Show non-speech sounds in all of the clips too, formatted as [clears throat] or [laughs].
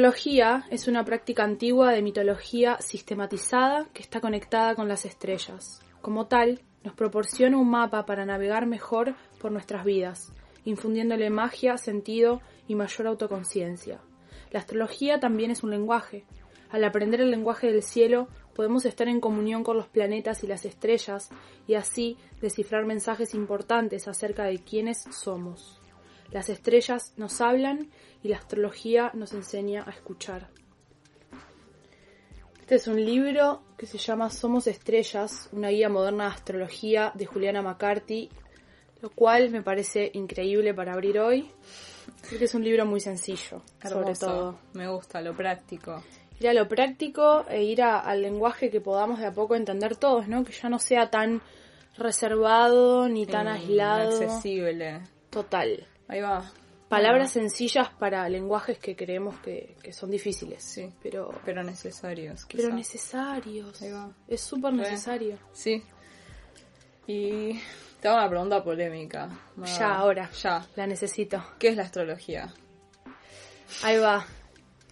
Astrología es una práctica antigua de mitología sistematizada que está conectada con las estrellas. Como tal, nos proporciona un mapa para navegar mejor por nuestras vidas, infundiéndole magia, sentido y mayor autoconciencia. La astrología también es un lenguaje. Al aprender el lenguaje del cielo, podemos estar en comunión con los planetas y las estrellas y así descifrar mensajes importantes acerca de quiénes somos. Las estrellas nos hablan y la astrología nos enseña a escuchar. Este es un libro que se llama Somos Estrellas, una guía moderna de astrología de Juliana McCarthy, lo cual me parece increíble para abrir hoy. Porque es un libro muy sencillo, sobre todo. Me gusta lo práctico. Ir a lo práctico e ir a- al lenguaje que podamos de a poco entender todos, ¿no? Que ya no sea tan reservado ni tan Mm, aislado. Accesible. Total. Ahí va. Palabras sencillas para lenguajes que creemos que, que son difíciles. Sí. Pero, Pero necesarios. pero necesarios. Ahí va. Es súper necesario. Sí. Y te hago una pregunta polémica. Ya, ahora. Ya. La necesito. ¿Qué es la astrología? Ahí va.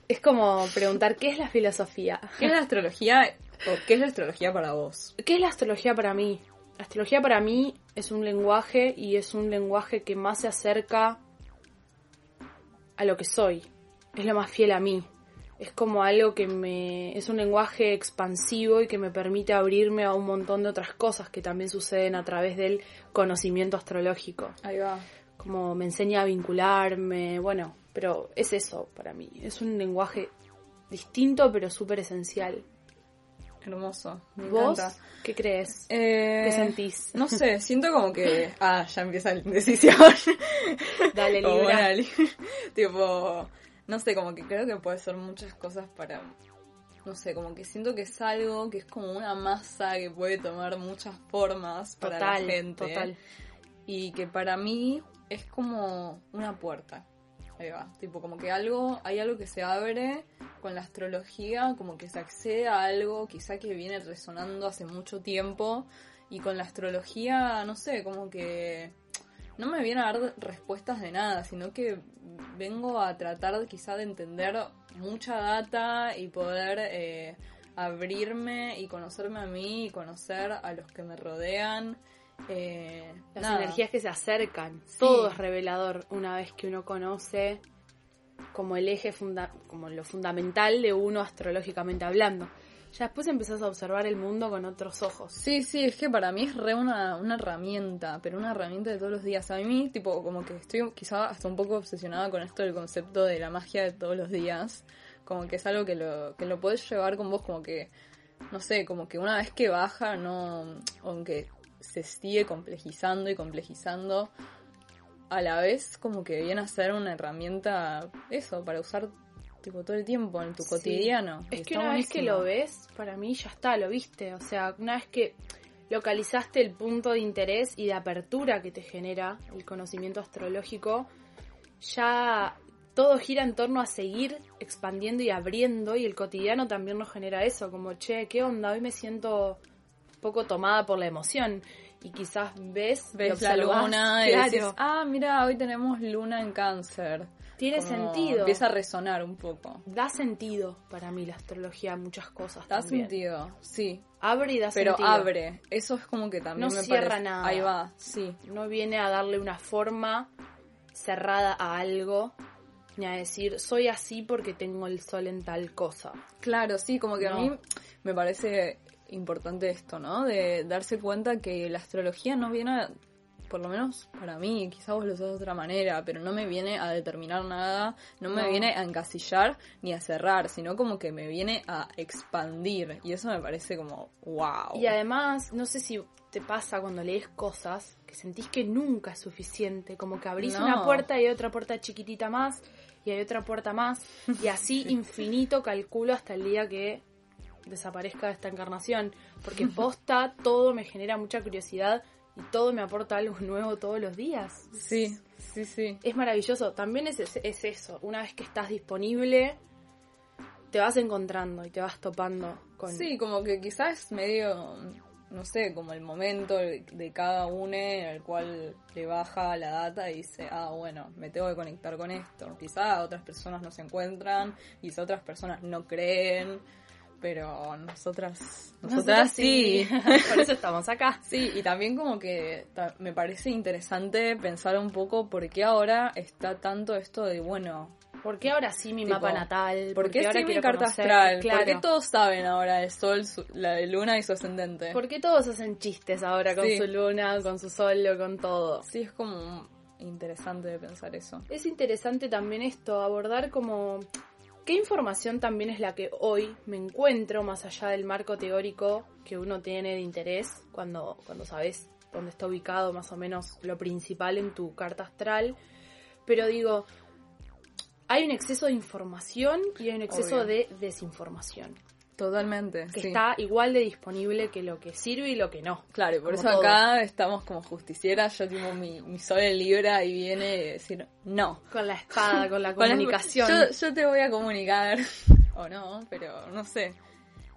Es como preguntar, ¿qué es la filosofía? ¿Qué es la astrología o qué es la astrología para vos? ¿Qué es la astrología para mí? La astrología para mí es un lenguaje y es un lenguaje que más se acerca a lo que soy. Es lo más fiel a mí. Es como algo que me... es un lenguaje expansivo y que me permite abrirme a un montón de otras cosas que también suceden a través del conocimiento astrológico. Ahí va. Como me enseña a vincularme, bueno, pero es eso para mí. Es un lenguaje distinto pero súper esencial. Hermoso. Me ¿Vos encanta. qué crees? Eh, ¿Qué sentís? No sé, [laughs] siento como que. Ah, ya empieza la indecisión. [laughs] Dale, Libra. li- [laughs] tipo, no sé, como que creo que puede ser muchas cosas para. No sé, como que siento que es algo que es como una masa que puede tomar muchas formas para Total, la gente. total. Y que para mí es como una puerta. Ahí va. Tipo, como que algo, hay algo que se abre con la astrología, como que se accede a algo quizá que viene resonando hace mucho tiempo. Y con la astrología, no sé, como que no me viene a dar respuestas de nada, sino que vengo a tratar quizá de entender mucha data y poder eh, abrirme y conocerme a mí y conocer a los que me rodean. Eh, Las nada. energías que se acercan. Sí. Todo es revelador una vez que uno conoce como el eje funda como lo fundamental de uno astrológicamente hablando. Ya después empezás a observar el mundo con otros ojos. Sí, sí, es que para mí es re una, una herramienta, pero una herramienta de todos los días. A mí, tipo, como que estoy quizá hasta un poco obsesionada con esto del concepto de la magia de todos los días. Como que es algo que lo, que lo puedes llevar con vos, como que, no sé, como que una vez que baja, no, aunque se sigue complejizando y complejizando, a la vez como que viene a ser una herramienta, eso, para usar tipo todo el tiempo en tu Sí. cotidiano. Es que una vez que lo ves, para mí ya está, lo viste. O sea, una vez que localizaste el punto de interés y de apertura que te genera el conocimiento astrológico, ya todo gira en torno a seguir expandiendo y abriendo y el cotidiano también nos genera eso, como, che, ¿qué onda? Hoy me siento poco tomada por la emoción y quizás ves, ves la luna y decís, ah, mira, hoy tenemos luna en cáncer. tiene Como sentido. Empieza a resonar un poco. Da sentido para mí la astrología a muchas cosas. Da también. sentido, sí. Abre y da Pero sentido. abre. Eso es como que también No me cierra parece- nada. Ahí va, sí. no viene a darle una forma, cerrada a algo, ni a decir soy así porque tengo el sol en tal cosa. Claro, sí, como que a No. mí me parece importante esto, ¿no? De darse cuenta que la astrología no viene, a- por lo menos para mí, quizás vos lo usás de otra manera, pero no me viene a determinar nada, no me No. viene a encasillar ni a cerrar, sino como que me viene a expandir. Y eso me parece como, wow. Y además, no sé si te pasa cuando lees cosas que sentís que nunca es suficiente, como que abrís No. una puerta y hay otra puerta chiquitita más y hay otra puerta más y así [laughs] infinito calculo hasta el día que desaparezca esta encarnación, porque [laughs] posta todo me genera mucha curiosidad y todo me aporta algo [laughs] nuevo todos los días. Sí, sí, sí. Es maravilloso, también es, es, es eso, una vez que estás disponible te vas encontrando y te vas topando con... Sí, como que quizás es medio, no sé, como el momento de de cada uno en el cual le baja la data y dice, ah, bueno, me tengo que conectar con esto. Quizás otras personas no se encuentran, quizás otras personas no creen, pero nosotras, nosotras, sí. [laughs] Por eso estamos acá. Sí, y también como que ta- me parece interesante pensar un poco por qué ahora está tanto esto de, bueno, ¿Por qué ahora sí mi Tipo, mapa natal? ¿por qué ahora sí mi carta conocer? astral? Claro. ¿Por qué todos saben ahora el sol, su- la luna y su ascendente? ¿Por qué todos hacen chistes ahora con Sí. su luna, con su sol o con todo? Sí, es como interesante de pensar eso. Es interesante también esto, abordar como qué información también es la que hoy me encuentro más allá del marco teórico que uno tiene de interés cuando, cuando sabes dónde está ubicado más o menos lo principal en tu carta astral. Pero digo, hay un exceso de información y hay un exceso Obvio. de desinformación. Totalmente. Que sí. está igual de disponible que lo que sirve y lo que no. Claro, y por eso todo. acá estamos como justicieras. Yo tengo mi, mi sol en Libra y viene a decir, no. Con la espada, con la [laughs] Con la- comunicación. Yo, yo te voy a comunicar. [laughs] o no, pero no sé.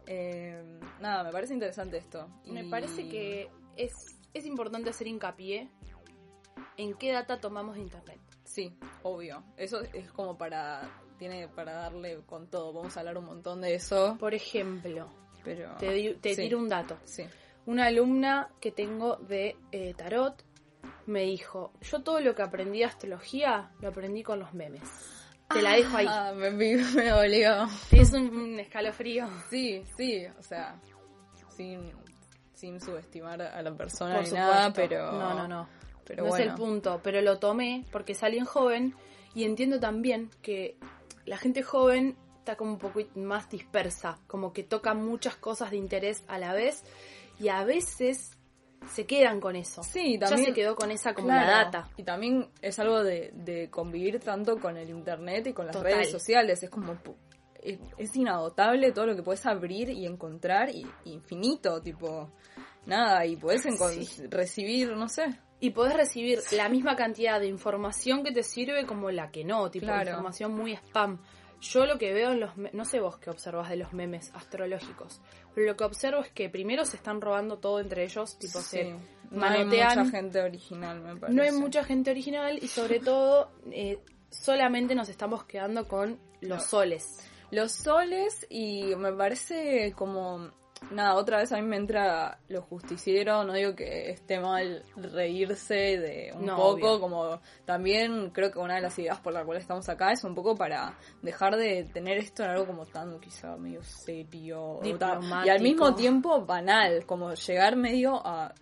Eh, nada, me parece interesante esto. Me Y- parece que es, es importante hacer hincapié en qué data tomamos de internet. Sí, obvio. Eso es como para. Tiene para darle con todo. Vamos a hablar un montón de eso. Por ejemplo, Pero. te, di- te sí, tiro un dato. Sí. Una alumna que tengo de eh, tarot me dijo, yo todo lo que aprendí de astrología lo aprendí con los memes. Te la dejo ahí. Ah, me, [laughs] me dolió. Es un, un escalofrío. Sí, sí, o sea, sin, sin subestimar a la persona Por ni supuesto. nada, pero... No, no, no. Pero no bueno. es el punto, pero lo tomé porque es alguien joven y entiendo también que la gente joven está como un poco más dispersa, como que toca muchas cosas de interés a la vez y a veces se quedan con eso. Sí, Ya también... se quedó con esa como Claro, la data. Y también es algo de, de convivir tanto con el internet y con las Total. redes sociales. Es como... Es, es inagotable todo lo que puedes abrir y encontrar y, infinito, tipo... Nada, y puedes Sí. recibir, no sé. Y podés recibir la misma cantidad de información que te sirve como la que no, tipo Claro. información muy spam. Yo lo que veo en los... No sé vos qué observas de los memes astrológicos, pero lo que observo es que primero se están robando todo entre ellos, tipo se Sí. No hay manotean. mucha gente original, me parece. No hay mucha gente original y sobre todo eh, solamente nos estamos quedando con los soles. Los soles y me parece como... Nada, otra vez a mí me entra lo justiciero, no digo que esté mal reírse de un No, poco, obvio. como también creo que una de las ideas por la cual estamos acá es un poco para dejar de tener esto en algo como tan quizá medio serio y al mismo tiempo banal, como llegar medio a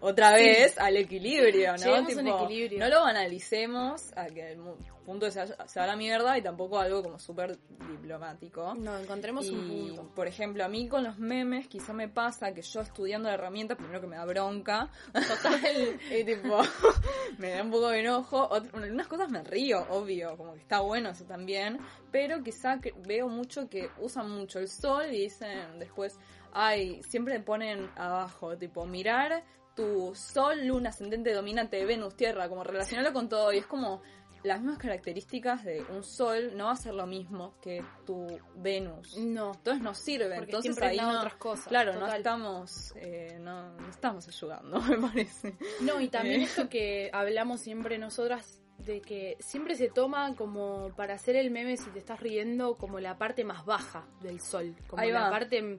otra vez al equilibrio, ¿no? A un equilibrio. No lo banalicemos a que el punto se, haga la mierda y tampoco algo como súper diplomático. No, encontremos un punto. por ejemplo, a mí con los memes quizá me pasa que yo estudiando la herramienta, primero que me da bronca, [laughs] y tipo, [laughs] me da un poco de enojo, Ot- unas cosas me río, obvio, como que está bueno eso también, pero quizá que veo mucho que usan mucho el sol y dicen después, ay, siempre ponen abajo, tipo, mirar tu sol, luna, ascendente, dominante, Venus, tierra, como relacionarlo con todo, y es como las mismas características de un sol no va a ser lo mismo que tu Venus. No, Entonces no sirve, porque entonces ahí no, otras cosas. claro, no estamos, eh, no, no estamos ayudando, [laughs] me parece. No, y también Eh. esto que hablamos siempre nosotras de que siempre se toma como para hacer el meme si te estás riendo como la parte más baja del sol, como Ahí la va. parte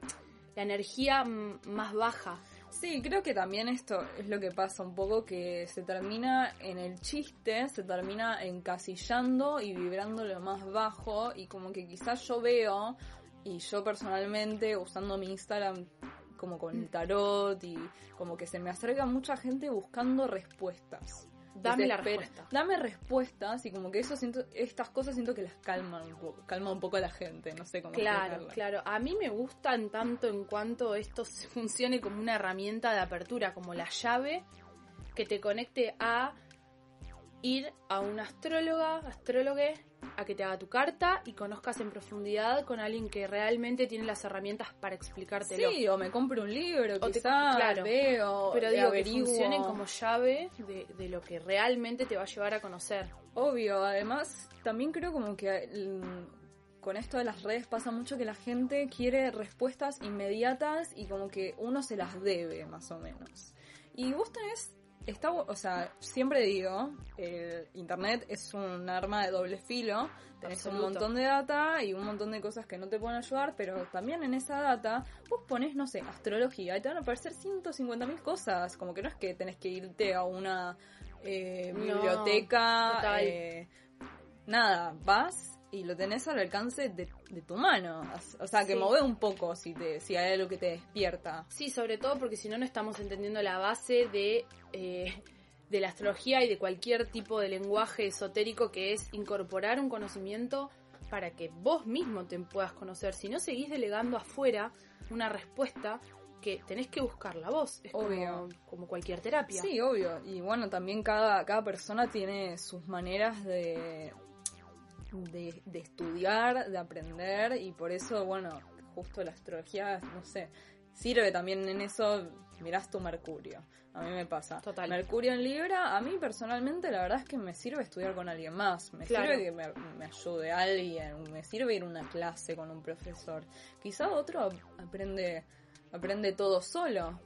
la energía mm, más baja. Sí, creo que también esto es lo que pasa un poco, que se termina en el chiste, se termina encasillando y vibrando lo más bajo y como que quizás yo veo, y yo personalmente usando mi Instagram como con el tarot y como que se me acerca mucha gente buscando respuestas. Dame la respuesta. Dame respuestas y como que eso siento, estas cosas siento que las calman un poco, calma un poco a la gente, no sé cómo Claro, claro. A mí me gusta en tanto en cuanto esto [laughs] funcione como una herramienta de apertura, como la llave que te conecte a ir a una astróloga, astrólogue, a que te haga tu carta y conozcas en profundidad con alguien que realmente tiene las herramientas para explicártelo. Sí, o me compro un libro, O te- quizás claro. veo, Pero eh, digo averiguo. que funcionen como llave de, de lo que realmente te va a llevar a conocer. Obvio, además también creo como que mm, con esto de las redes pasa mucho que la gente quiere respuestas inmediatas y como que uno se las debe, más o menos. Y vos tenés, está, o sea, siempre digo, el internet es un arma de doble filo, tenés un montón de data y un montón de cosas que no te pueden ayudar, pero también en esa data vos pones, no sé, astrología y te van a aparecer 150.000 cosas, como que no es que tenés que irte a una eh, biblioteca, eh, nada, vas y lo tenés al alcance de, de tu mano. O sea, que Sí. mueve un poco si te si hay algo que te despierta. Sí, sobre todo porque si no, no estamos entendiendo la base de, eh, de la astrología y de cualquier tipo de lenguaje esotérico que es incorporar un conocimiento para que vos mismo te puedas conocer. Si no seguís delegando afuera una respuesta que tenés que buscarla vos. Es Obvio. como, como cualquier terapia. Sí, obvio. Y bueno, también cada, cada persona tiene sus maneras de, de, de estudiar, de aprender, y por eso, bueno, justo la astrología, no sé, sirve también en eso, mirás tu Mercurio. A mí me pasa. Total. Mercurio en Libra, a mí personalmente la verdad es que me sirve estudiar con alguien más. Me Claro. sirve que me, me ayude alguien, me sirve ir a una clase con un profesor. Quizá otro aprende, aprende todo solo.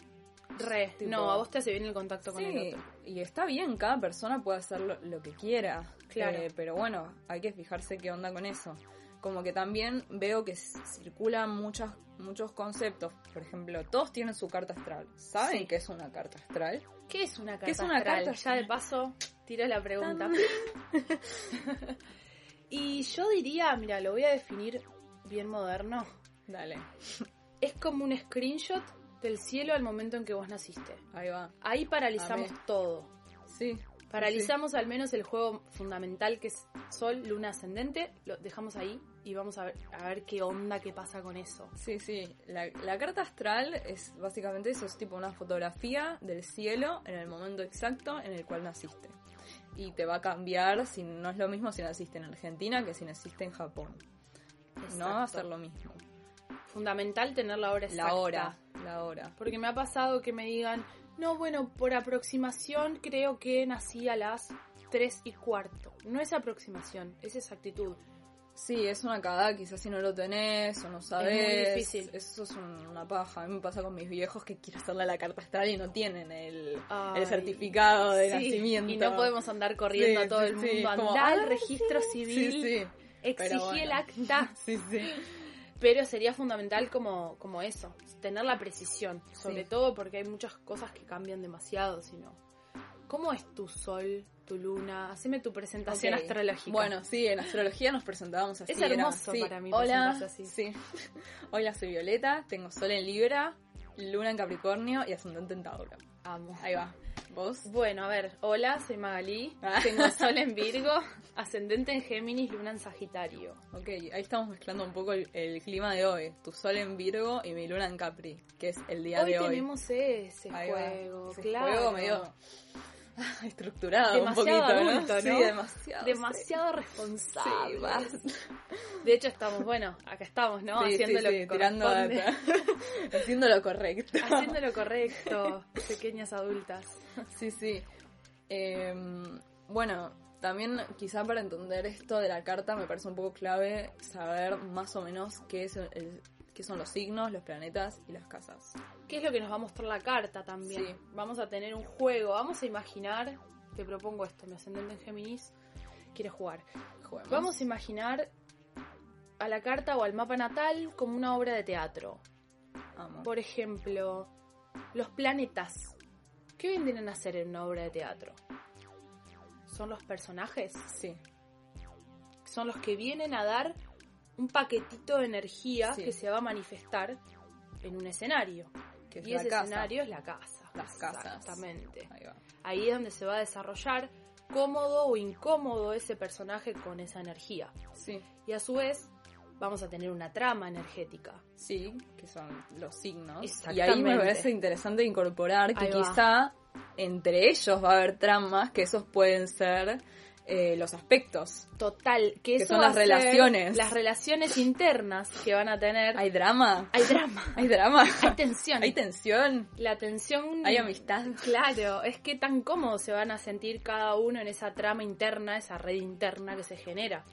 Re. Tipo- No, a vos te hace bien el contacto con el otro. y está bien, cada persona puede hacer lo, lo que quiera. Claro. Eh, pero bueno, hay que fijarse qué onda con eso. Como que también veo que circulan muchas, muchos conceptos. Por ejemplo, todos tienen su carta astral. ¿Saben Sí. qué es una carta astral? ¿Qué es una carta ¿Qué es una astral? carta Ya de paso, tiro la pregunta. [laughs] y yo diría, mira, lo voy a definir bien moderno. Dale, Es como un screenshot del cielo al momento en que vos naciste. ahí va. Ahí paralizamos Amé. todo. Sí. Paralizamos al menos el juego fundamental que es Sol, Luna Ascendente. Lo dejamos ahí y vamos a ver, a ver qué onda, qué pasa con eso. Sí, sí. La, la carta astral es básicamente eso, es tipo una fotografía del cielo en el momento exacto en el cual naciste. Y te va a cambiar si no es lo mismo si naciste en Argentina que si naciste en Japón. No va a Exacto. ser lo mismo. Fundamental tener la hora exacta. La hora, la hora. Porque me ha pasado que me digan, no, bueno, por aproximación creo que nací a las 3 y cuarto. No es aproximación, es exactitud. Sí, es una cagada, quizás si no lo tenés o no sabes. difícil. Eso es un- una paja. A mí me pasa con mis viejos que quiero hacerle la carta astral y no tienen el, Ay, el certificado de Sí, nacimiento. Y no podemos andar corriendo Sí, a todo sí, el mundo, andar al ah, registro civil, sí. exigí bueno. el acta. [laughs] Sí, sí. Pero sería fundamental como, como eso, tener la precisión, sobre Sí. todo porque hay muchas cosas que cambian demasiado, si no. ¿Cómo es tu sol, tu luna? Haceme tu presentación Ok. astrológica. Bueno, sí, en astrología nos presentábamos así. Es hermoso sí, para mí Hola, así. sí. [laughs] Hola, soy Violeta, tengo sol en Libra, luna en Capricornio y ascendente en Tauro. amo. Ahí va. ¿Vos? Bueno, a ver, hola, soy Magalí, Ah. tengo sol en Virgo, ascendente en Géminis, luna en Sagitario. Ok, ahí estamos mezclando un poco el, el clima de hoy. Tu sol en Virgo y mi luna en Capri, que es el día Hoy de hoy. tenemos ese Ahí va. juego, Ese claro. juego medio [laughs] estructurado Demasiado un poquito, adulto, ¿no? Sí, demasiado. Demasiado sí. responsable. Sí. De hecho, estamos, bueno, acá estamos, ¿no? Haciendo lo sí, que tirando data. [laughs] Haciendo lo correcto. Haciendo lo correcto, pequeñas adultas. Sí, sí. Eh, bueno, también quizá para entender esto de la carta me parece un poco clave saber más o menos qué, es el- qué son los signos, los planetas y las casas. ¿Qué es lo que nos va a mostrar la carta también? Sí. Vamos a tener un juego, vamos a imaginar, te propongo esto, mi ascendente en Géminis quiere jugar. Juguemos. Vamos a imaginar a la carta o al mapa natal como una obra de teatro. Amo. Por ejemplo, Los planetas. ¿Qué vendrían a hacer en una obra de teatro? Son los personajes, Sí, son los que vienen a dar un paquetito de energía Sí. que se va a manifestar en un escenario. que es y ese casa. escenario es la casa. Las casas. Exactamente. Ahí va. Ahí es donde se va a desarrollar cómodo o incómodo ese personaje con esa energía. Sí, Y a su vez vamos a tener una trama energética. sí, que son los signos. Y Exactamente. ahí me parece interesante incorporar que quizá entre ellos va a haber tramas que esos pueden ser eh, los aspectos. Total, que, eso son las relaciones. Las relaciones internas que van a tener. Hay drama, Hay drama, [laughs] hay drama, hay tensión. hay tensión, La tensión. hay amistad. Claro, es que tan cómodos se van a sentir cada uno en esa trama interna, esa red interna que se genera.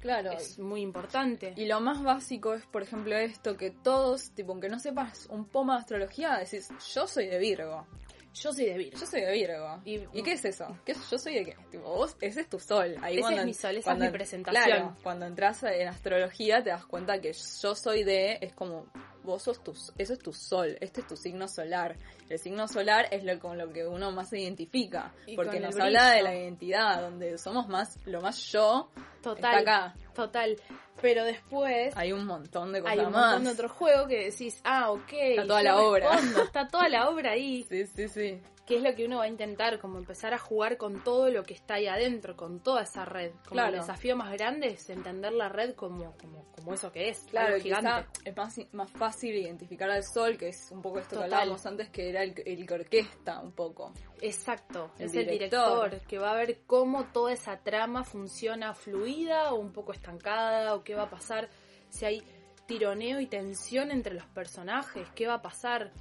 Claro. Es muy importante. Y lo más básico es, por ejemplo, esto, que todos, tipo, aunque no sepas un poco de astrología, decís, yo soy de Virgo. Yo soy de Virgo. Yo soy de Virgo. Y- ¿Y, qué es eso? ¿Qué es- yo soy de qué? Tipo, vos, ese es tu sol. Ahí Ese cuando, es mi sol, esa es cuando- mi presentación. Claro, cuando entras en astrología te das cuenta que yo soy de, es como, vos sos tu, eso es tu sol, este es tu signo solar. El signo solar es lo con lo que uno más se identifica, Y porque nos habla de la identidad, donde somos más, lo más yo, Total. está acá. Total. Pero después Hay un montón de cosas hay un más. montón de otros juegos que decís, ah, ok. Está toda la obra. respondo, Está toda la obra ahí. [laughs] Sí, sí, sí. Que es lo que uno va a intentar, como empezar a jugar con todo lo que está ahí adentro, con toda esa red. Como Claro. el desafío más grande es entender la red como, como, como eso que es, Claro, gigante. es más, más fácil identificar al sol, que es un poco esto Total. que hablábamos antes, que era el, el que orquesta un poco. Exacto, El es el director que va a ver cómo toda esa trama funciona fluida o un poco estancada o qué va a pasar si hay tironeo y tensión entre los personajes, qué va a pasar.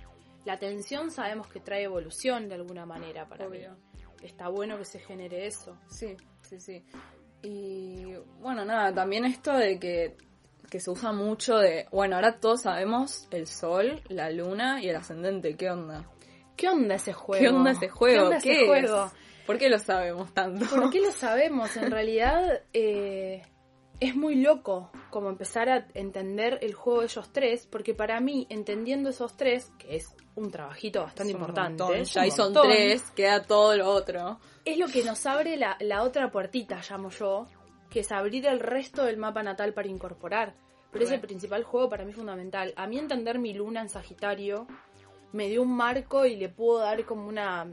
La tensión sabemos que trae evolución de alguna manera para Obvio. mí. Está bueno que se genere eso. Sí, sí, sí. Y bueno, nada, también esto de que, que se usa mucho de, bueno, ahora todos sabemos el sol, la luna y el ascendente, ¿qué onda? ¿Qué onda ese juego? ¿Qué onda ese juego? ¿Qué onda ese es? juego? ¿Por qué lo sabemos tanto? ¿Por qué lo sabemos? En realidad eh, es muy loco como empezar a entender el juego de ellos tres, porque para mí, entendiendo esos tres, que es un trabajito bastante Es un importante, montón, Ya ahí son tres, queda todo lo otro. es lo que nos abre la, la otra puertita, llamo yo, que es abrir el resto del mapa natal para incorporar. Pero es el principal juego para mí fundamental. A mí entender mi luna en Sagitario me dio un marco y le pudo dar como una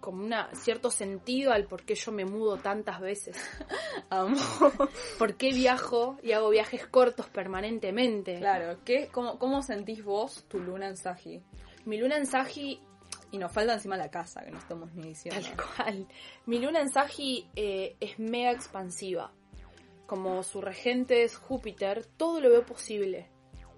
como una cierto sentido al por qué yo me mudo tantas veces. [laughs] Amo. ¿Por qué viajo y hago viajes cortos permanentemente? claro, ¿qué, cómo, ¿cómo sentís vos tu luna en Sagi? Mi luna en Sagi, Y nos falta encima la casa, que no estamos ni diciendo. tal cual. Mi luna en Sagi eh, es mega expansiva. Como su regente es Júpiter, todo lo veo posible.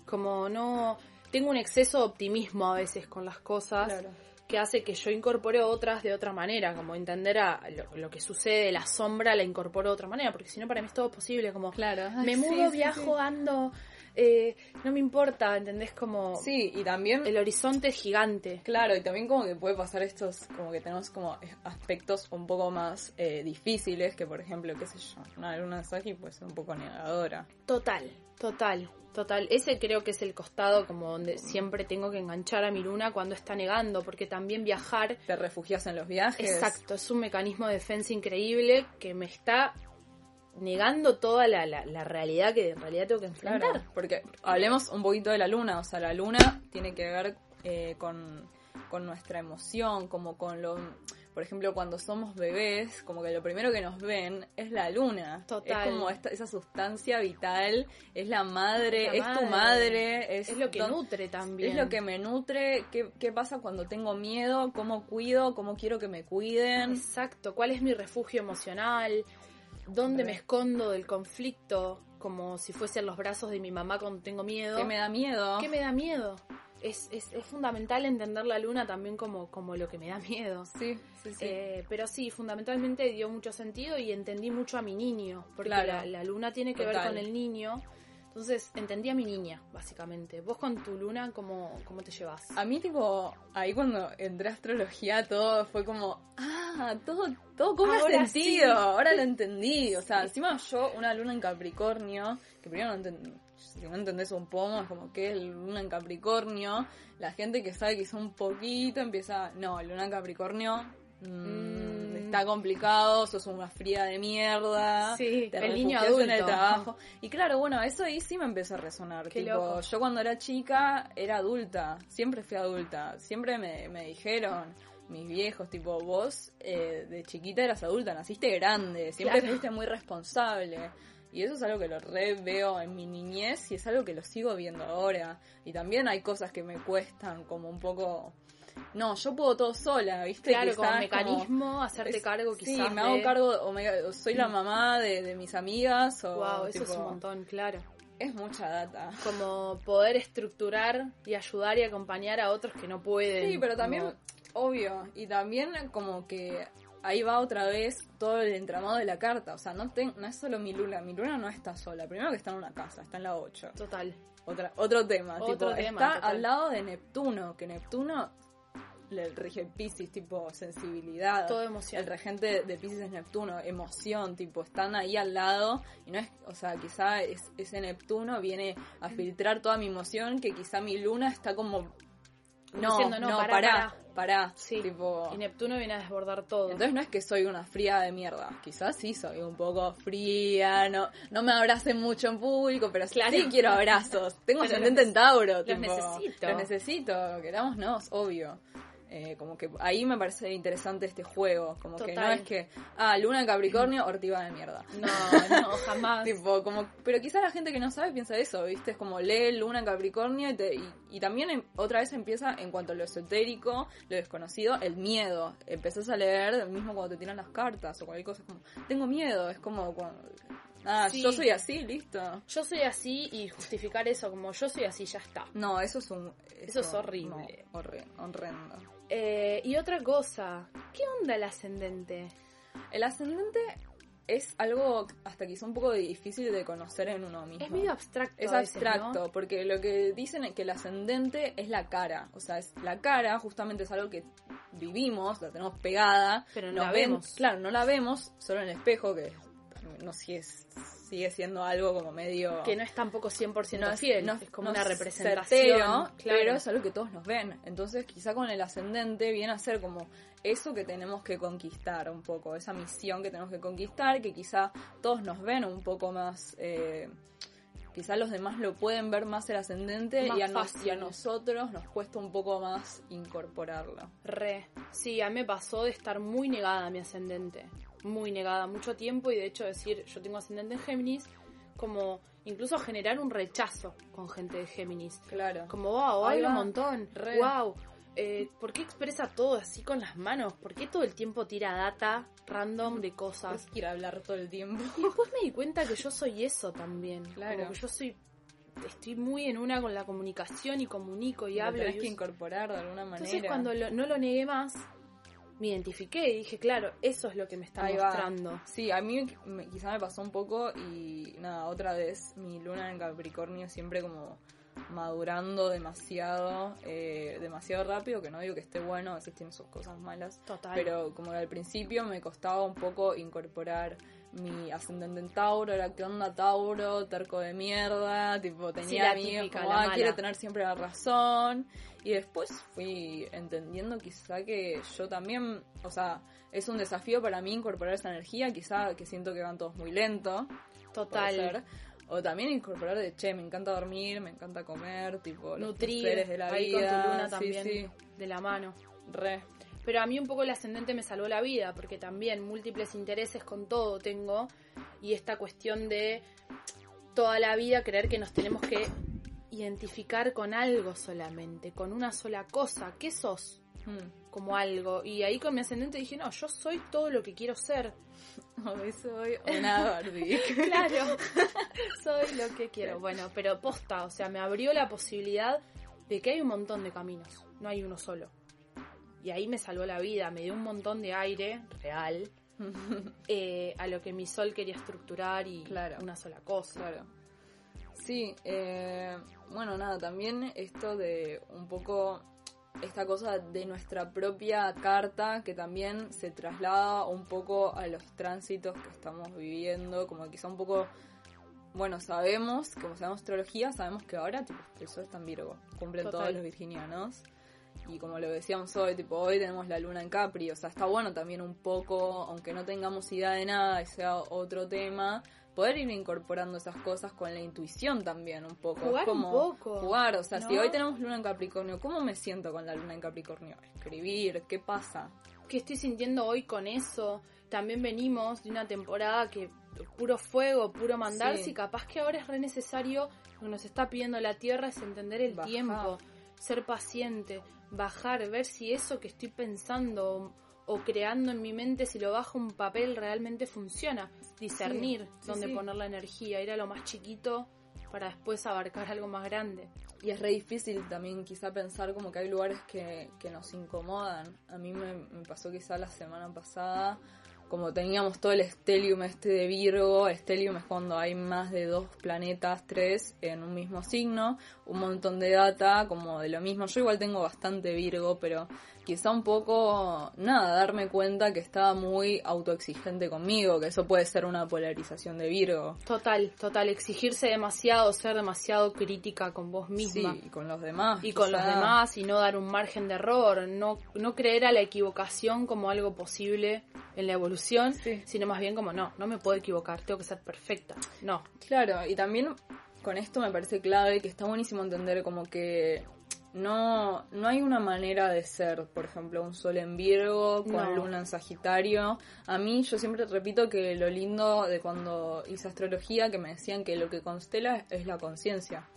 Como no. Tengo un exceso de optimismo a veces con las cosas. Claro. que hace que yo incorpore otras de otra manera, como entender a lo, lo que sucede de la sombra la incorporo de otra manera, porque si no para mí es todo posible, como Claro. me [laughs] mudo, sí, sí, viajo, ando, eh, no me importa, ¿entendés? Como Sí, y también el horizonte es gigante. Claro, y también como que puede pasar estos, como que tenemos como aspectos un poco más eh, difíciles, que por ejemplo, qué sé yo, una luna de Sagi puede ser un poco negadora. Total, total, total. Ese creo que es el costado como donde siempre tengo que enganchar a mi luna cuando está negando, porque también viajar Te refugias en los viajes. Exacto, es un mecanismo de defensa increíble que me está negando toda la, la- la realidad que en realidad tengo que enfrentar. Claro, porque hablemos un poquito de la luna, o sea, la luna tiene que ver eh, con, con nuestra emoción, como con lo... Por ejemplo, cuando somos bebés, como que lo primero que nos ven es la luna. Total. Es como esta, esa sustancia vital, es la madre, La es tu madre. madre, es, Es lo que don- nutre también. Es lo que me nutre, qué, qué pasa cuando tengo miedo, cómo cuido, cómo quiero que me cuiden. Exacto, ¿cuál es mi refugio emocional? ¿Dónde me escondo del conflicto? Como si fuesen los brazos de mi mamá cuando tengo miedo. ¿Qué me da miedo? ¿Qué me da miedo? Es, es, es fundamental entender la luna también como, como lo que me da miedo. Sí, sí, sí. Eh, pero sí, fundamentalmente dio mucho sentido y entendí mucho a mi niño, porque Claro. la, la luna tiene que ver con el niño. Entonces entendí a mi niña, básicamente. Vos con tu luna, ¿cómo, cómo te llevas? A mí, tipo, ahí cuando entré a astrología, todo fue como, ah, todo, todo cobra Ahora sentido, sí. ahora lo [laughs] entendí. O sea, encima yo, una luna en Capricornio, que primero no entendí. Si no entendés un poco, es como que es luna en Capricornio. La gente que sabe quizá un poquito empieza, no, luna en Capricornio, mm, Mm. Está complicado, sos una fría de mierda, Sí, te el niño refugias en el adulto. trabajo. Y claro, bueno, eso ahí sí me empezó a resonar. Qué tipo, loco. yo cuando era chica era adulta, siempre fui adulta, siempre me, me dijeron mis viejos, tipo, vos eh, de chiquita eras adulta, naciste grande, siempre Claro. fuiste muy responsable. Y eso es algo que lo re veo en mi niñez y es algo que lo sigo viendo ahora. Y también hay cosas que me cuestan como un poco... No, yo puedo todo sola, ¿viste? Claro, Quizás como como- mecanismo, hacerte es- cargo Sí, quizás me hago cargo, o, me- o soy la mamá de, de mis amigas, o Wow, eso es un montón, claro. es mucha data. Como poder estructurar y ayudar y acompañar a otros que no pueden. Sí, pero también, como- obvio, y también como que ahí va otra vez todo el entramado de la carta, o sea, no, ten- no es solo mi luna, mi luna no está sola, primero que está en una casa, está en la 8. Total. Otra, otro tema, Otro tipo, tema, está total. al lado de Neptuno, que Neptuno le rige Pisces, tipo sensibilidad. Todo emoción. El regente de Pisces es Neptuno, emoción, tipo, están ahí al lado y no es, o sea, quizá es- ese Neptuno viene a filtrar toda mi emoción que quizá mi luna está como... No, diciendo, no, no, pará, pará, pará, Sí. tipo... Y Neptuno viene a desbordar todo. Entonces no es que soy una fría de mierda, quizás sí soy un poco fría, no, no me abracen mucho en público, pero Claro. sí quiero abrazos. Tengo [laughs] ascendente en Tauro, los tipo, necesito. Los necesito, querámonos, obvio. Eh, como que ahí me parece interesante este juego, como que no es que, ah, luna en Capricornio, ortiva de mierda. No, no, [laughs] jamás. Tipo, como, pero quizás la gente que no sabe piensa eso, ¿viste? Es como lee Luna en Capricornio y, te- y, y también em- otra vez empieza en cuanto a lo esotérico, lo desconocido, el miedo. Empezás a leer mismo cuando te tiran las cartas o cualquier cosa, es como, tengo miedo, es como, cuando, ah, Sí. yo soy así, listo. Yo soy así y justificar eso como yo soy así, ya está. No, eso es un... Eso es horrible. no, horrendo. Eh, y otra cosa, ¿qué onda el ascendente? El ascendente es algo hasta quizá un poco difícil de conocer en uno mismo. Es medio abstracto. Es veces, abstracto, ¿no? porque lo que dicen es que el ascendente es la cara. O sea, es la cara justamente es algo que vivimos, la tenemos pegada. Pero no nos la ven- vemos. Claro, no la vemos, solo en el espejo, que no si es, sigue siendo algo como medio... Que no es tampoco 100% no es, fiel, no es como no una es representación. certero, claro. pero es algo que todos nos ven. Entonces, quizá con el ascendente viene a ser como eso que tenemos que conquistar un poco, esa misión que tenemos que conquistar, que quizá todos nos ven un poco más. Eh, quizá los demás lo pueden ver más el ascendente Más y a, nos- fácil. y a nosotros nos cuesta un poco más incorporarlo. Re. Sí, a mí me pasó de estar muy negada a mi ascendente. Muy negada, mucho tiempo y de hecho decir yo tengo ascendente en Géminis, como incluso generar un rechazo con gente de Géminis. Claro. Como, wow, habla un montón. Re. Wow. Eh, ¿Por qué expresa todo así con las manos? ¿Por qué todo el tiempo tira data random de cosas? Es que ir a hablar todo el tiempo. Y después me di cuenta que yo soy eso también. Claro. Como que yo soy. Estoy muy en una con la comunicación y comunico y Lo hablo. tenés y que incorporar de alguna manera. Entonces cuando lo- no lo negué más, me identifiqué y dije, claro, eso es lo que me está Ahí va. mostrando. Sí, a mí me- quizá me pasó un poco y nada, otra vez mi luna en Capricornio siempre como madurando demasiado, eh, demasiado rápido, que no digo que esté bueno, a veces tiene sus cosas malas, Total. pero como que al principio me costaba un poco incorporar mi ascendente en Tauro, era que onda Tauro, terco de mierda, tipo tenía amigos típica, como, ah, mala". quiere tener siempre la razón, y después fui entendiendo quizá que yo también, o sea, es un desafío para mí incorporar esa energía, quizá que siento que van todos muy lento, Total. O también incorporar de, che, me encanta dormir, me encanta comer, tipo, los Nutrir placeres de la ahí vida. con tu luna sí, también sí, de la mano. re. Pero a mí un poco el ascendente me salvó la vida, porque también múltiples intereses con todo tengo, y esta cuestión de toda la vida creer que nos tenemos que identificar con algo solamente, con una sola cosa. ¿Qué sos? Mm. Como algo. Y ahí con mi ascendente dije, no, yo soy todo lo que quiero ser. [laughs] Hoy soy una Barbie. [laughs] Claro, [laughs] soy lo que quiero. Bueno, pero posta, o sea, me abrió la posibilidad de que hay un montón de caminos, no hay uno solo. Y ahí me salvó la vida, me dio un montón de aire real [laughs] eh, a lo que mi sol quería estructurar y Claro. una sola cosa. claro. Sí, eh, bueno, nada, también esto de un poco esta cosa de nuestra propia carta que también se traslada un poco a los tránsitos que estamos viviendo, como quizá un poco, bueno, sabemos, como sabemos astrología, sabemos que ahora tipo, el sol está en Virgo, cumplen Total. todos los virginianos. Y como lo decíamos hoy, tipo, hoy tenemos la luna en Capri, o sea, está bueno también un poco, aunque no tengamos idea de nada y sea otro tema, poder ir incorporando esas cosas con la intuición también un poco. Jugar como un poco, Jugar, o sea, si hoy tenemos luna en Capricornio, ¿cómo me siento con la luna en Capricornio? Escribir, ¿qué pasa? ¿Qué estoy sintiendo hoy con eso? También venimos de una temporada que puro fuego, puro mandarse Sí. y capaz que ahora es re necesario lo que nos está pidiendo la tierra es entender el Bajar. tiempo, ser paciente, bajar, ver si eso que estoy pensando o creando en mi mente, si lo bajo un papel realmente funciona, discernir sí, dónde sí. poner la energía, ir a lo más chiquito para después abarcar algo más grande. Y es re difícil también quizá pensar como que hay lugares que, que nos incomodan. A mí me, me pasó quizá la semana pasada, como teníamos todo el estelium este de Virgo, estelium es cuando hay más de dos planetas, tres en un mismo signo, un montón de data como de lo mismo. Yo igual tengo bastante Virgo, pero quizá un poco, nada, darme cuenta que estaba muy autoexigente conmigo, que eso puede ser una polarización de Virgo. Total, total, exigirse demasiado, ser demasiado crítica con vos misma. Sí, y con los demás. y con los demás y no dar un margen de error, no, no creer a la equivocación como algo posible en la evolución, Sí. sino más bien como no, no me puedo equivocar, tengo que ser perfecta. No, Claro, y también con esto me parece clave que está buenísimo entender como que no, no hay una manera de ser, por ejemplo, un sol en Virgo con No. luna en Sagitario. A mí yo siempre repito que lo lindo de cuando hice astrología, que me decían que lo que constela es la conciencia.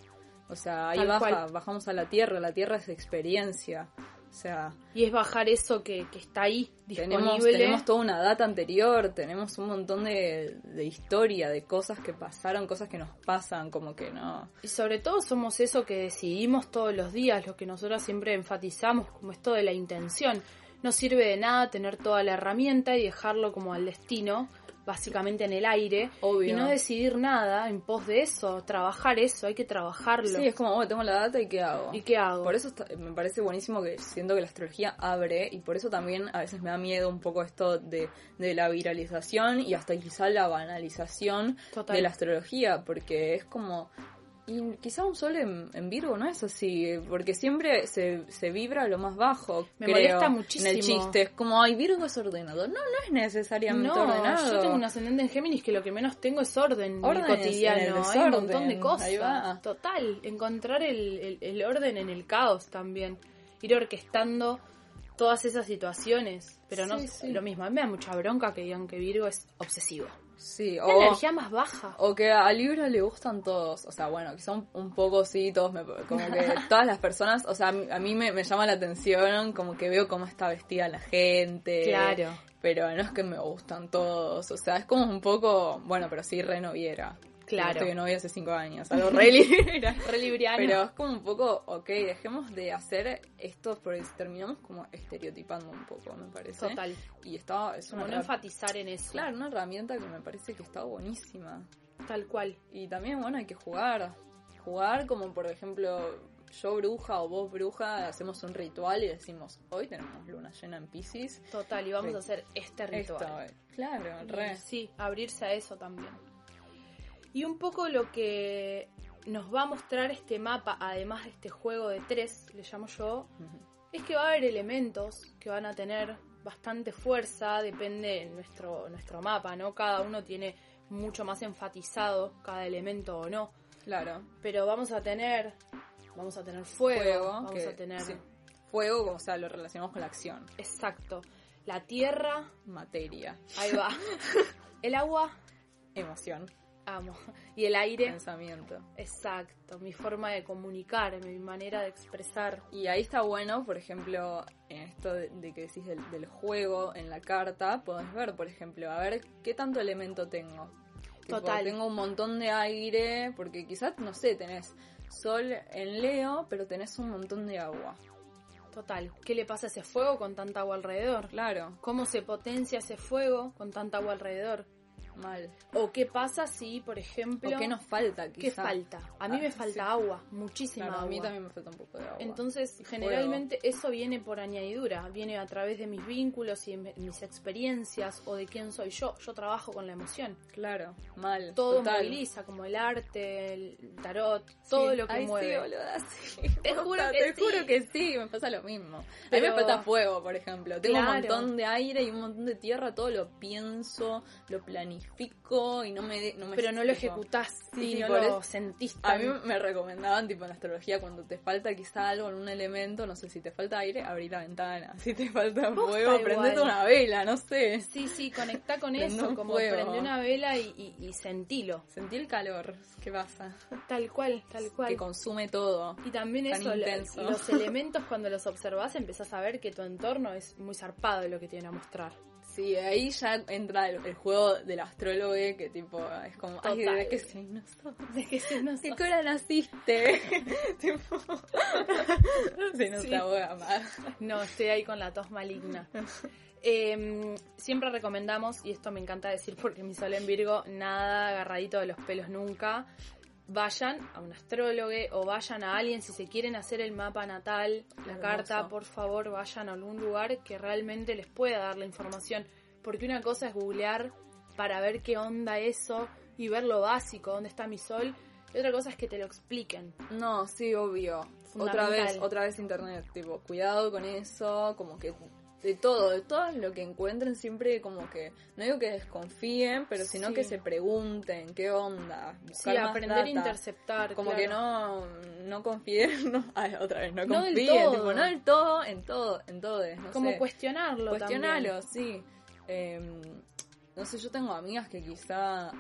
O sea, ahí baja, bajamos a la Tierra, la Tierra es experiencia. Sea, y es bajar eso que, que está ahí tenemos, disponible. tenemos toda una data anterior, tenemos un montón de, de historia, de cosas que pasaron, cosas que nos pasan, como que no. Y sobre todo somos eso que decidimos todos los días, lo que nosotros siempre enfatizamos como esto de la intención. No sirve de nada tener toda la herramienta y dejarlo como al destino, básicamente en el aire, Obvio. y no decidir nada en pos de eso, trabajar eso, hay que trabajarlo. Sí, es como, bueno, tengo la data y ¿qué hago? ¿Y qué hago? Por eso está- me parece buenísimo que siento que la astrología abre y por eso también a veces me da miedo un poco esto de, de la viralización y hasta quizá la banalización Total. de la astrología, porque es como... Y quizá un sol en, en Virgo no es así, porque siempre se, se vibra a lo más bajo. Me creo, molesta En muchísimo. el chiste, es como, ay, Virgo es ordenado. No, no es necesariamente No, ordenado. yo tengo un ascendente en Géminis que lo que menos tengo es orden, Orden en el es cotidiano. en el Hay un montón de cosas. Total, encontrar el, el- el orden en el caos también. Ir orquestando todas esas situaciones. Pero no Sí, sé, sí. lo mismo. A mí me da mucha bronca que digan que Virgo es obsesivo. Sí, La o- energía más baja. O que a Libra le gustan todos, o sea, bueno, quizá un, un poco sí, todos, me, como que [laughs] todas las personas, o sea, a mí, me, me llama la atención, como que veo cómo está vestida la gente. Claro. Pero no es que me gustan todos, o sea, es como un poco, bueno, pero sí re noviera. Claro. Estoy de novia hace cinco años, algo re libriana. [laughs] Re libriano. Pero es como un poco, ok, dejemos de hacer esto porque terminamos como estereotipando un poco, me parece. Total. Y está, es una, Como no herra- enfatizar en eso. claro, una herramienta que me parece que está buenísima. Tal cual. Y también, bueno, hay que jugar. Jugar como, por ejemplo, yo bruja o vos bruja, hacemos un ritual y decimos, hoy tenemos luna llena en Pisces. Total. Y vamos a hacer este ritual. Esto, claro, re. Sí, abrirse a eso también. Y un poco lo que nos va a mostrar este mapa, además de este juego de tres, le llamo yo, es que va a haber elementos que van a tener bastante fuerza, depende de nuestro, nuestro mapa, ¿no? Cada uno tiene mucho más enfatizado cada elemento o no. Claro. Pero vamos a tener, vamos a tener fuego, Fuego, vamos que- a tener, sí. Fuego, o sea, lo relacionamos con la acción. exacto, la tierra, Materia. ahí va, [laughs] el agua, Emoción. Amo, y el aire, Pensamiento. Exacto, mi forma de comunicar, mi manera de expresar. Y ahí está bueno, por ejemplo, en esto de, de que decís del, del juego en la carta, podés ver, por ejemplo, a ver qué tanto elemento tengo. Tipo, Total. Tengo un montón de aire, porque quizás, no sé, tenés sol en Leo, pero tenés un montón de agua. Total, ¿qué le pasa a ese fuego con tanta agua alrededor? Claro. ¿Cómo se potencia ese fuego con tanta agua alrededor? Mal. O qué pasa si, por ejemplo, ¿O qué nos falta, ¿qué quizá? falta? A mí Ah, me falta sí. agua, muchísima Claro, a agua. mí también me falta un poco de agua. Entonces, generalmente eso viene por añadidura, viene a través de mis vínculos y de mis experiencias o de quién soy yo. Yo trabajo con la emoción. Claro, mal. Todo total. moviliza, como el arte, el tarot, todo Sí. lo que Ay, mueve. Sí, boluda, [laughs] sí. Te juro que te sí. juro que sí, me pasa lo mismo. A mí Pero- me falta fuego, por ejemplo. Tengo Claro. un montón de aire y un montón de tierra, todo lo pienso, lo planifico y no me... No me pero no lo ejecutás Sí, y sí, no lo sentís A mí me recomendaban, tipo en astrología, cuando te falta quizá algo en un elemento, no sé, si te falta aire, abrí la ventana. Si te falta fuego, prendete una vela, no sé. Sí, sí, conectá con eso, como fuego. prende una vela y, y, y sentilo. Sentí el calor, ¿qué pasa? Tal cual, tal cual. Que consume todo. Y también Tan eso, intenso. los [laughs] elementos cuando los observás empezás a ver que tu entorno es muy zarpado de lo que tienen a mostrar. Sí, ahí ya entra el, el juego del astrólogo que tipo es como, ay. ¿de qué signo sos? De que se [laughs] nos... ¿Qué hora naciste? [laughs] tipo, se nos Sí. No, estoy ahí con la tos maligna. Eh, siempre recomendamos, y esto me encanta decir porque mi sol en Virgo, nada agarradito de los pelos nunca. Vayan a un astrólogo o vayan a alguien si se quieren hacer el mapa natal, la Hermoso. carta, por favor vayan a algún lugar que realmente les pueda dar la información. Porque una cosa es googlear para ver qué onda eso y ver lo básico, dónde está mi sol. Y otra cosa es que te lo expliquen. No, sí, obvio. Otra vez, otra vez internet, tipo, cuidado con eso, como que de todo, de todo lo que encuentren siempre como que, no digo que desconfíen, pero sino Sí. que se pregunten qué onda, buscar aprender a interceptar. Como claro. que no, no confíen, [laughs] no, ay, otra vez, no No del confíen, todo. tipo, no del todo, en todo, en todo, no Como sé. cuestionarlo. Cuestionalo, sí. Eh, no sé, yo tengo amigas que quizá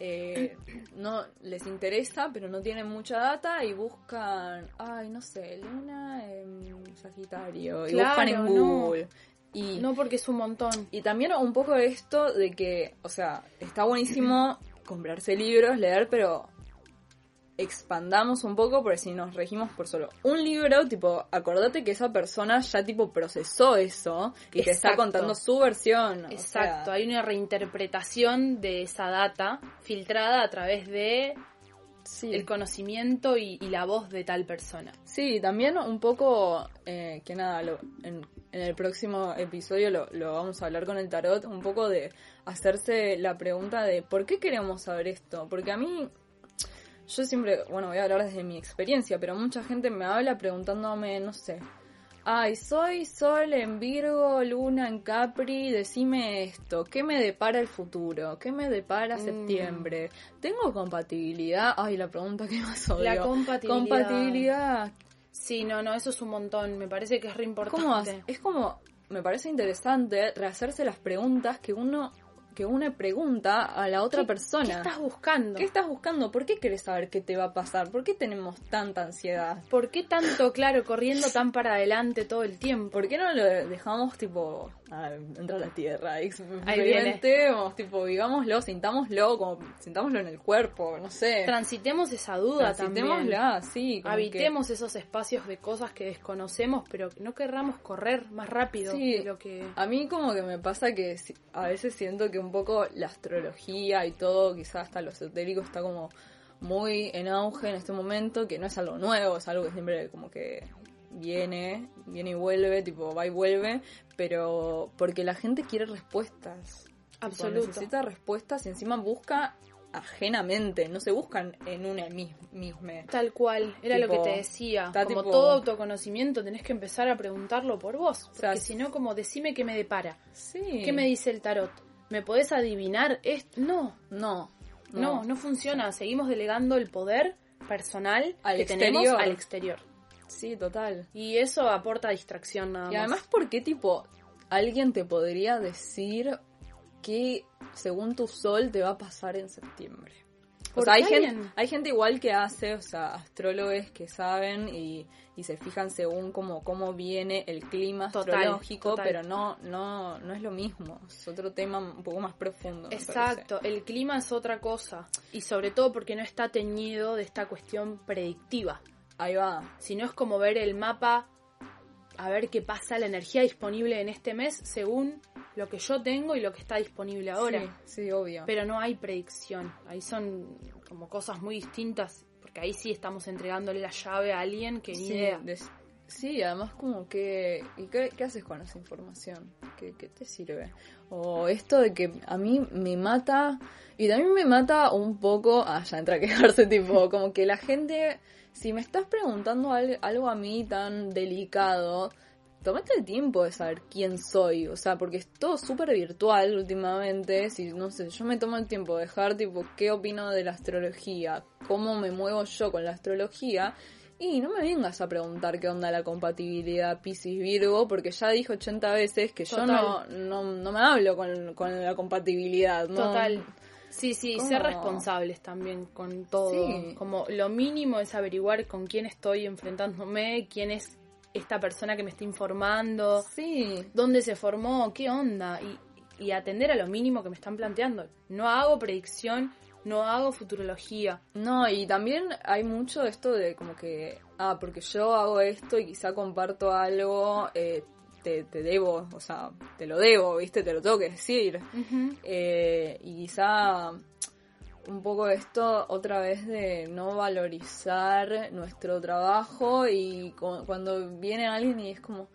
eh, no les interesa, pero no tienen mucha data y buscan, ay, no sé, luna en Sagitario, y Claro, buscan en no. Google. Y. No porque es un montón. y también un poco esto de que, o sea, está buenísimo [clears throat] comprarse libros, leer, pero expandamos un poco porque si nos regimos por solo un libro, tipo, acordate que esa persona ya tipo procesó eso y te está contando su versión. o Exacto, sea, hay una reinterpretación de esa data filtrada a través de sí. el conocimiento y, y la voz de tal persona. Sí, también un poco, eh, que nada, lo- en, en el próximo episodio lo, lo vamos a hablar con el tarot, un poco de hacerse la pregunta de ¿por qué queremos saber esto? Porque a mí, yo siempre, bueno, voy a hablar desde mi experiencia, pero mucha gente me habla preguntándome, no sé, ay, soy Sol en Virgo, Luna en Capri, decime esto, ¿qué me depara el futuro? ¿Qué me depara Mm. septiembre? ¿Tengo compatibilidad? Ay, la pregunta que más odio. La compatibilidad. Compatibilidad. Sí, no, no, eso es un montón, me parece que es re importante. ¿Cómo? Es como, me parece interesante rehacerse las preguntas que uno, que uno pregunta a la otra ¿Qué- persona. ¿Qué estás buscando? ¿Qué estás buscando? ¿Por qué querés saber qué te va a pasar? ¿Por qué tenemos tanta ansiedad? ¿Por qué tanto, claro, corriendo tan para adelante todo el tiempo? ¿Por qué no lo dejamos tipo a entrar a la tierra? Experimentemos, tipo, vivámoslo, sintámoslo, como sintámoslo en el cuerpo, no sé. Transitemos esa duda también. Transitémosla, sí. como que- Habitemos esos espacios de cosas que desconocemos, pero que no querramos correr más rápido Sí. de lo que... A mí como que me pasa que a veces siento que un poco la astrología y todo, quizás hasta lo esotérico está como muy en auge en este momento, que no es algo nuevo, es algo que siempre como que viene, viene y vuelve, tipo va y vuelve, pero porque la gente quiere respuestas. Absoluto. necesita respuestas y encima busca ajenamente, no se buscan en una misma. Tal cual, era lo que te decía. Como tipo- todo autoconocimiento, tenés que empezar a preguntarlo por vos. Porque sea, si no, como decime qué me depara. Sí. ¿Qué me dice el tarot? ¿Me podés adivinar esto? No, No, no, no, funciona. Seguimos delegando el poder personal Al que tenemos exterior. al exterior. Sí, total. Y eso aporta distracción nada Y más. además, ¿por qué tipo alguien te podría decir que según tu sol te va a pasar en septiembre? O sea, hay gente, hay gente igual que hace, o sea, astrólogos que saben y, y se fijan según cómo, cómo viene el clima Total, astrológico, total. pero no, no, no es lo mismo. Es otro tema un poco más profundo. Exacto, el clima es otra cosa. Y sobre todo porque no está teñido de esta cuestión predictiva. Ahí va. sino es como ver el mapa a ver qué pasa, la energía disponible en este mes según lo que yo tengo y lo que está disponible ahora. Sí, sí, obvio. Pero no hay predicción. Ahí son como cosas muy distintas. Porque ahí sí estamos entregándole la llave a alguien que ni sí, idea. sí, además como que... ¿Y qué, qué haces con esa información? ¿Qué, qué te sirve? O esto de que a mí me mata... Y también me mata un poco... Ah, ya entra a quejarse, [laughs] tipo, como que la gente... Si me estás preguntando al- algo a mí tan delicado, tomate el tiempo de saber quién soy. O sea, porque es todo súper virtual últimamente. Si, no sé, yo me tomo el tiempo de dejar, tipo, qué opino de la astrología, cómo me muevo yo con la astrología. Y no me vengas a preguntar qué onda la compatibilidad Piscis-Virgo, porque ya dije 80 veces que yo no, no, no me hablo con, con la compatibilidad. ¿no? Total. Sí, sí, ¿Cómo? ser responsables también con todo. Sí. Como lo mínimo es averiguar con quién estoy enfrentándome, quién es esta persona que me está informando, Sí, dónde se formó, qué onda, y, y atender a lo mínimo que me están planteando. No hago predicción, no hago futurología. No, y también hay mucho esto de como que, ah, porque yo hago esto y quizá comparto algo, eh, te, te debo, o sea, te lo debo, ¿viste? Te lo tengo que decir. Eh, y quizá un poco esto otra vez de no valorizar nuestro trabajo y cu- cuando viene alguien y es como,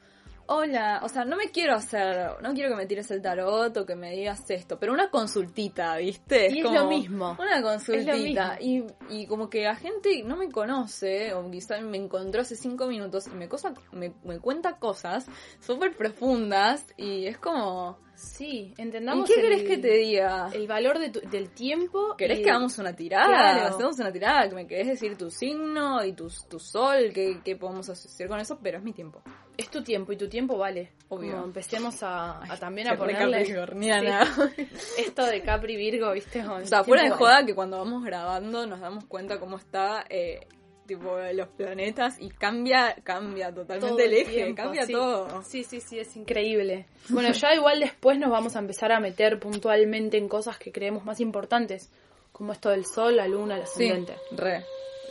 hola, o sea, no me quiero hacer, no quiero que me tires el tarot o que me digas esto, pero una consultita, ¿viste? Y es lo mismo. Una consultita. Y, y como que la gente no me conoce o quizá me encontró hace cinco minutos y me, cosa, me, me cuenta cosas súper profundas y es como... Sí, ¿Y entendamos. qué el- querés que te diga? El valor de tu- del tiempo. ¿Querés y- que hagamos una tirada? Claro. Hacemos una tirada, que me querés decir tu signo y tu, tu sol, qué, qué podemos hacer con eso, pero es mi tiempo. Es tu tiempo y tu tiempo vale. Obvio. Como empecemos a, a también a ponerle. [laughs] Sí. esto de Capri Virgo, ¿viste? Con O sea, fuera de tiempo joda que cuando vamos grabando nos damos cuenta cómo está eh, tipo los planetas y cambia, cambia Todo totalmente el eje, tiempo, cambia sí. todo. Sí, sí, sí, es increíble. Bueno, ya igual después nos vamos a empezar a meter puntualmente en cosas que creemos más importantes, como esto del sol, la luna, el Sí, ascendente. re.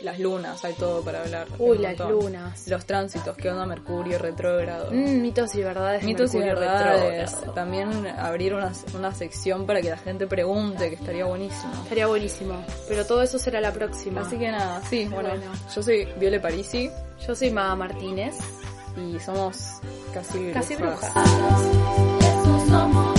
Las lunas, hay todo para hablar. Uy, las montón. lunas. Los tránsitos, qué onda Mercurio retrógrado. Mm, mitos y verdades. de Mitos y verdades. retrógrado. También abrir una, una sección para que la gente pregunte, que estaría buenísimo. Estaría buenísimo. Pero todo eso será la próxima. Así que nada, sí, bueno, Bueno. yo soy Viole Parisi Yo soy Mada Martínez. y somos casi Casi brujas. brujas. Eso somos.